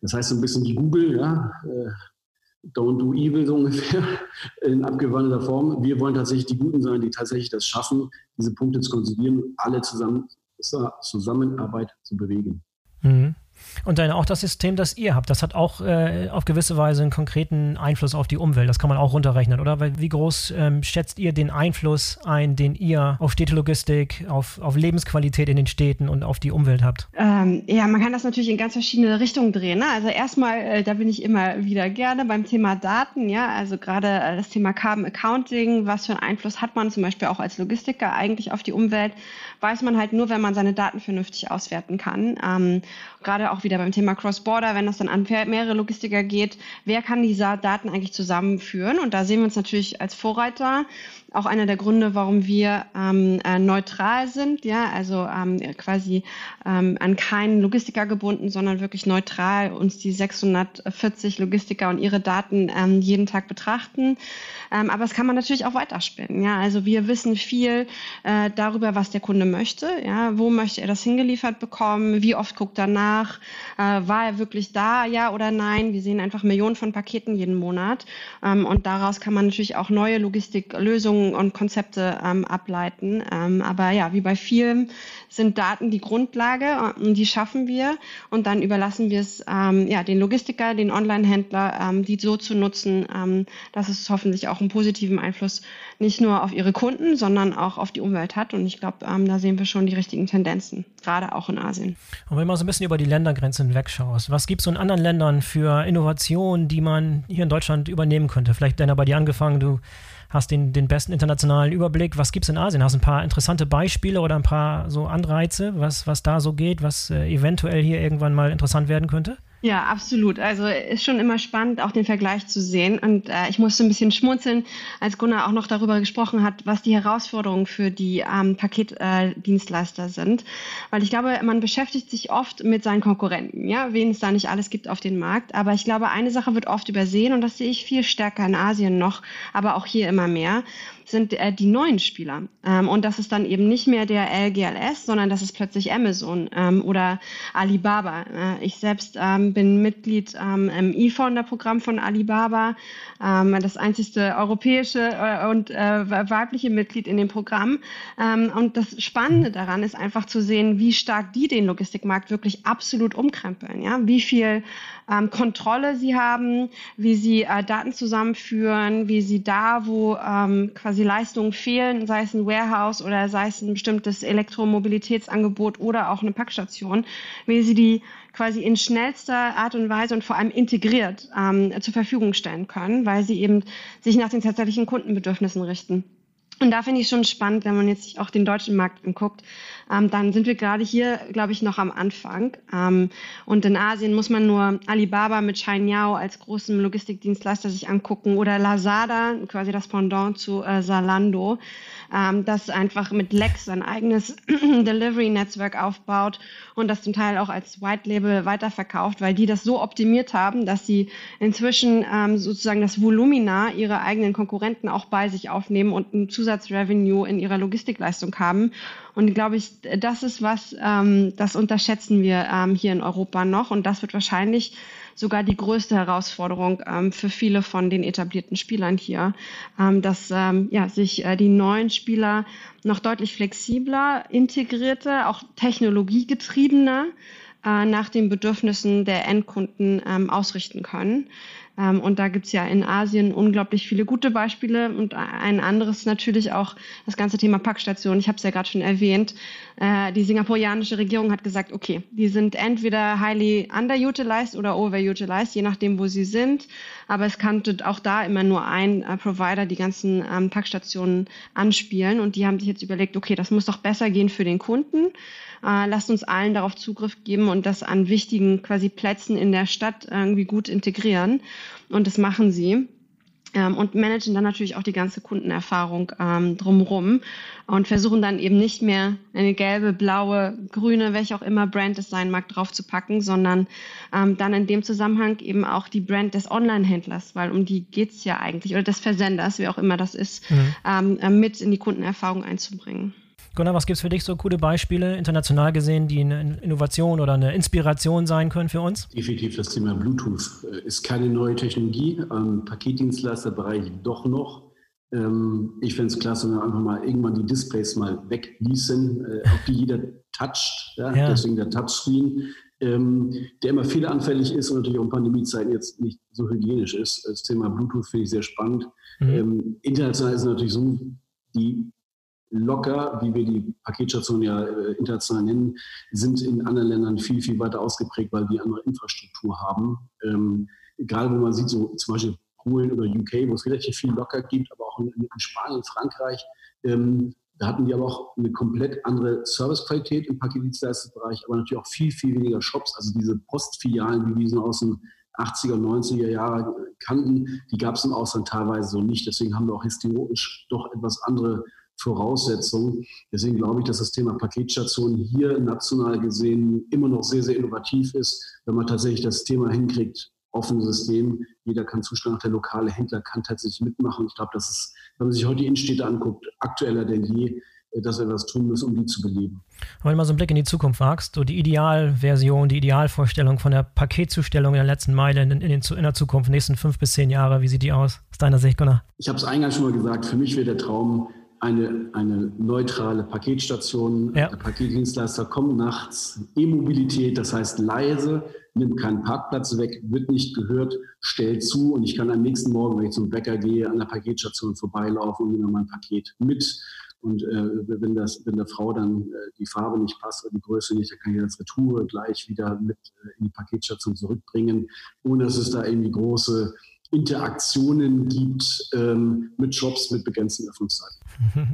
Das heißt so ein bisschen wie Google, ja, äh, Don't do evil so ungefähr in abgewandelter Form. Wir wollen tatsächlich die Guten sein, die tatsächlich das schaffen, diese Punkte zu konsolidieren und alle zusammen Zusammenarbeit zu bewegen. Mhm. Und dann auch das System, das ihr habt, das hat auch äh, auf gewisse Weise einen konkreten Einfluss auf die Umwelt. Das kann man auch runterrechnen, oder? Weil wie groß ähm, schätzt ihr den Einfluss ein, den ihr auf Städtelogistik, auf, auf Lebensqualität in den Städten und auf die Umwelt habt? Ähm, ja, man kann das natürlich in ganz verschiedene Richtungen drehen. Ne? Also erstmal, äh, da bin ich immer wieder gerne beim Thema Daten. Ja, also gerade äh, das Thema Carbon Accounting. Was für einen Einfluss hat man zum Beispiel auch als Logistiker eigentlich auf die Umwelt? Weiß man halt nur, wenn man seine Daten vernünftig auswerten kann. Ähm, gerade auch wieder beim Thema Cross-Border, wenn das dann an mehrere Logistiker geht, wer kann diese Daten eigentlich zusammenführen? Und da sehen wir uns natürlich als Vorreiter. Auch einer der Gründe, warum wir ähm, äh, neutral sind, ja, also ähm, quasi ähm, an keinen Logistiker gebunden, sondern wirklich neutral uns die 640 Logistiker und ihre Daten ähm, jeden Tag betrachten. Ähm, aber das kann man natürlich auch weiterspinnen. Ja? Also wir wissen viel äh, darüber, was der Kunde möchte. Ja? Wo möchte er das hingeliefert bekommen? Wie oft guckt er nach? Äh, war er wirklich da, ja oder nein? Wir sehen einfach Millionen von Paketen jeden Monat. Ähm, und daraus kann man natürlich auch neue Logistiklösungen und Konzepte ähm, ableiten. Ähm, aber ja, wie bei vielen sind Daten die Grundlage und die schaffen wir. Und dann überlassen wir es ähm, ja, den Logistiker, den Online-Händler, ähm, die so zu nutzen, ähm, dass es hoffentlich auch einen positiven Einfluss nicht nur auf ihre Kunden, sondern auch auf die Umwelt hat. Und ich glaube, ähm, da sehen wir schon die richtigen Tendenzen, gerade auch in Asien. Und wenn man so ein bisschen über die Ländergrenzen hinwegschaust, was gibt es in anderen Ländern für Innovationen, die man hier in Deutschland übernehmen könnte? Vielleicht, Denner, bei dir angefangen, du hast den, den besten internationalen Überblick. Was gibt es in Asien? Hast du ein paar interessante Beispiele oder ein paar so Anreize, was, was da so geht, was äh, eventuell hier irgendwann mal interessant werden könnte? Ja, absolut. Also ist schon immer spannend, auch den Vergleich zu sehen. Und äh, ich musste ein bisschen schmunzeln, als Gunnar auch noch darüber gesprochen hat, was die Herausforderungen für die ähm, Paketdienstleister äh, sind. Weil ich glaube, man beschäftigt sich oft mit seinen Konkurrenten, ja, wen es da nicht alles gibt auf dem Markt. Aber ich glaube, eine Sache wird oft übersehen und das sehe ich viel stärker in Asien noch, aber auch hier immer mehr sind äh, die neuen Spieler. Ähm, und das ist dann eben nicht mehr der LGLS, sondern das ist plötzlich Amazon ähm, oder Alibaba. Äh, ich selbst ähm, bin Mitglied ähm, im E-Founder-Programm von Alibaba, ähm, das einzigste europäische äh, und äh, weibliche Mitglied in dem Programm. Ähm, und das Spannende daran ist einfach zu sehen, wie stark die den Logistikmarkt wirklich absolut umkrempeln. Ja? Wie viel Kontrolle sie haben, wie sie äh, Daten zusammenführen, wie sie da, wo ähm, quasi Leistungen fehlen, sei es ein Warehouse oder sei es ein bestimmtes Elektromobilitätsangebot oder auch eine Packstation, wie sie die quasi in schnellster Art und Weise und vor allem integriert ähm, zur Verfügung stellen können, weil sie eben sich nach den tatsächlichen Kundenbedürfnissen richten. Und da finde ich schon spannend, wenn man jetzt sich auch den deutschen Markt anguckt, ähm, dann sind wir gerade hier, glaube ich, noch am Anfang. Ähm, und in Asien muss man nur Alibaba mit Shainyao als großen Logistikdienstleister sich angucken oder Lazada, quasi das Pendant zu äh, Zalando. Ähm, das einfach mit Lex ein eigenes Delivery-Netzwerk aufbaut und das zum Teil auch als White Label weiterverkauft, weil die das so optimiert haben, dass sie inzwischen ähm, sozusagen das Volumina ihrer eigenen Konkurrenten auch bei sich aufnehmen und ein Zusatzrevenue in ihrer Logistikleistung haben. Und glaube ich, das ist was, ähm, das unterschätzen wir ähm, hier in Europa noch und das wird wahrscheinlich sogar die größte Herausforderung ähm, für viele von den etablierten Spielern hier, ähm, dass ähm, ja, sich äh, die neuen Spieler noch deutlich flexibler, integrierter, auch technologiegetriebener äh, nach den Bedürfnissen der Endkunden ähm, ausrichten können. Ähm, und da gibt's ja in Asien unglaublich viele gute Beispiele und ein anderes natürlich auch das ganze Thema Packstation. Ich habe es ja gerade schon erwähnt. Äh, die singapurianische Regierung hat gesagt, okay, die sind entweder highly underutilized oder overutilized, je nachdem, wo sie sind. Aber es kannte auch da immer nur ein äh, Provider die ganzen ähm, Packstationen anspielen. Und die haben sich jetzt überlegt, okay, das muss doch besser gehen für den Kunden. Äh, lasst uns allen darauf Zugriff geben und das an wichtigen quasi Plätzen in der Stadt irgendwie gut integrieren. Und das machen sie. Ähm, und managen dann natürlich auch die ganze Kundenerfahrung ähm, drumherum und versuchen dann eben nicht mehr eine gelbe, blaue, grüne, welche auch immer Brand es sein mag, draufzupacken, sondern ähm, dann in dem Zusammenhang eben auch die Brand des Online-Händlers, weil um die geht's ja eigentlich, oder des Versenders, wie auch immer das ist, mhm. ähm, äh, mit in die Kundenerfahrung einzubringen. Gunnar, was gibt es für dich so coole Beispiele, international gesehen, die eine Innovation oder eine Inspiration sein können für uns? Definitiv das Thema Bluetooth äh, ist keine neue Technologie, im Paketdienstleisterbereich doch noch. Ähm, ich fände es klasse, wenn wir einfach mal irgendwann die Displays mal wegließen, äh, auf die jeder toucht, ja? Ja. deswegen der Touchscreen, ähm, der immer fehleranfällig ist und natürlich auch in Pandemiezeiten jetzt nicht so hygienisch ist. Das Thema Bluetooth finde ich sehr spannend. Mhm. Ähm, international ist natürlich so, die locker, wie wir die Paketstation ja äh, international nennen, sind in anderen Ländern viel, viel weiter ausgeprägt, weil die andere Infrastruktur haben. Ähm, gerade wo man sieht, so zum Beispiel Polen oder UK, wo es relativ viel locker gibt, aber auch in, in Spanien, Frankreich, ähm, da hatten die aber auch eine komplett andere Servicequalität im Paketdienstleistungsbereich, aber natürlich auch viel, viel weniger Shops. Also diese Postfilialen, wie wir sie aus den 80er, 90er Jahre kannten, die gab es im Ausland teilweise so nicht. Deswegen haben wir auch historisch doch etwas andere Voraussetzungen. Deswegen glaube ich, dass das Thema Paketstation hier national gesehen immer noch sehr, sehr innovativ ist, wenn man tatsächlich das Thema hinkriegt, offenes System, jeder kann zuschauen, der lokale Händler kann tatsächlich mitmachen. Ich glaube, das ist, wenn man sich heute die Innenstädte anguckt, aktueller denn je, äh, dass wir was tun müssen, um die zu beleben. Wenn du mal so einen Blick in die Zukunft wagst, so die Idealversion, die Idealvorstellung von der Paketzustellung in der letzten Meile in, in, in, in der Zukunft, nächsten fünf bis zehn Jahre, wie sieht die aus? Aus deiner Sicht, Gunnar? Ich habe es eingangs schon mal gesagt, für mich wäre der Traum, eine, eine neutrale Paketstation. Ja. Der Paketdienstleister kommt nachts, E-Mobilität, das heißt leise, nimmt keinen Parkplatz weg, wird nicht gehört, stellt zu und ich kann am nächsten Morgen, wenn ich zum Bäcker gehe, an der Paketstation vorbeilaufen und nehme mein Paket mit. Und äh, wenn, das, wenn der Frau dann äh, die Farbe nicht passt oder die Größe nicht, dann kann ich das Retour gleich wieder mit äh, in die Paketstation zurückbringen, ohne dass es da irgendwie große Interaktionen gibt ähm, mit Shops mit begrenzten Öffnungszeiten.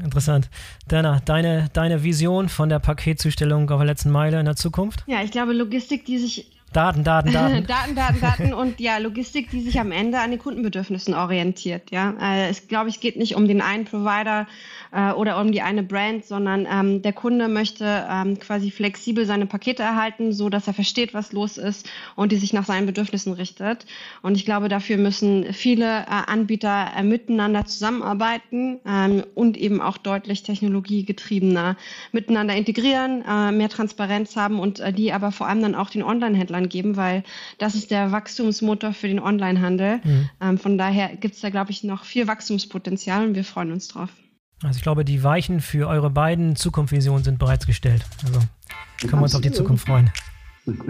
Interessant. Dana, deine, deine Vision von der Paketzustellung auf der letzten Meile in der Zukunft? Ja, ich glaube, Logistik, die sich Daten, Daten, Daten. Daten, Daten, Daten und ja, Logistik, die sich am Ende an den Kundenbedürfnissen orientiert. Ja, äh, es glaube ich geht nicht um den einen Provider äh, oder um die eine Brand, sondern ähm, der Kunde möchte ähm, quasi flexibel seine Pakete erhalten, so dass er versteht, was los ist und die sich nach seinen Bedürfnissen richtet. Und ich glaube, dafür müssen viele äh, Anbieter äh, miteinander zusammenarbeiten ähm, und eben auch deutlich technologiegetriebener miteinander integrieren, äh, mehr Transparenz haben und äh, die aber vor allem dann auch den Online-Händlern Online geben, weil das ist der Wachstumsmotor für den Onlinehandel. Mhm. Ähm, von daher gibt es da, glaube ich, noch viel Wachstumspotenzial und wir freuen uns drauf. Also ich glaube, die Weichen für eure beiden Zukunftsvisionen sind bereits gestellt. Also können wir uns auf die Zukunft freuen.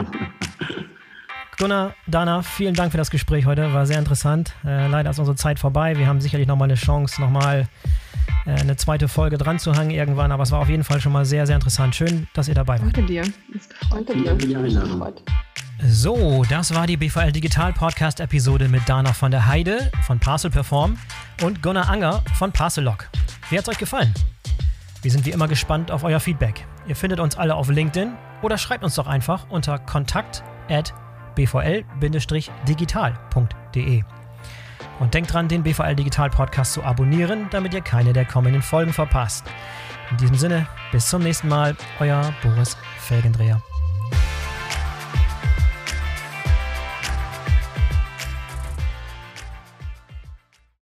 Gunnar, Dana, vielen Dank für das Gespräch heute. War sehr interessant. Äh, leider ist unsere Zeit vorbei. Wir haben sicherlich nochmal eine Chance, nochmal äh, eine zweite Folge dran zu hängen irgendwann. Aber es war auf jeden Fall schon mal sehr, sehr interessant. Schön, dass ihr dabei wart. Danke dir. Danke dir. Danke dir. So, das war die BVL Digital Podcast Episode mit Dana von der Heide von Parcel Perform und Gunnar Anger von Parcellock. Wie hat es euch gefallen? Wir sind wie immer gespannt auf euer Feedback. Ihr findet uns alle auf LinkedIn oder schreibt uns doch einfach unter kontakt at bvl-digital.de. Und denkt dran, den BVL Digital Podcast zu abonnieren, damit ihr keine der kommenden Folgen verpasst. In diesem Sinne, bis zum nächsten Mal, euer Boris Felgendreher.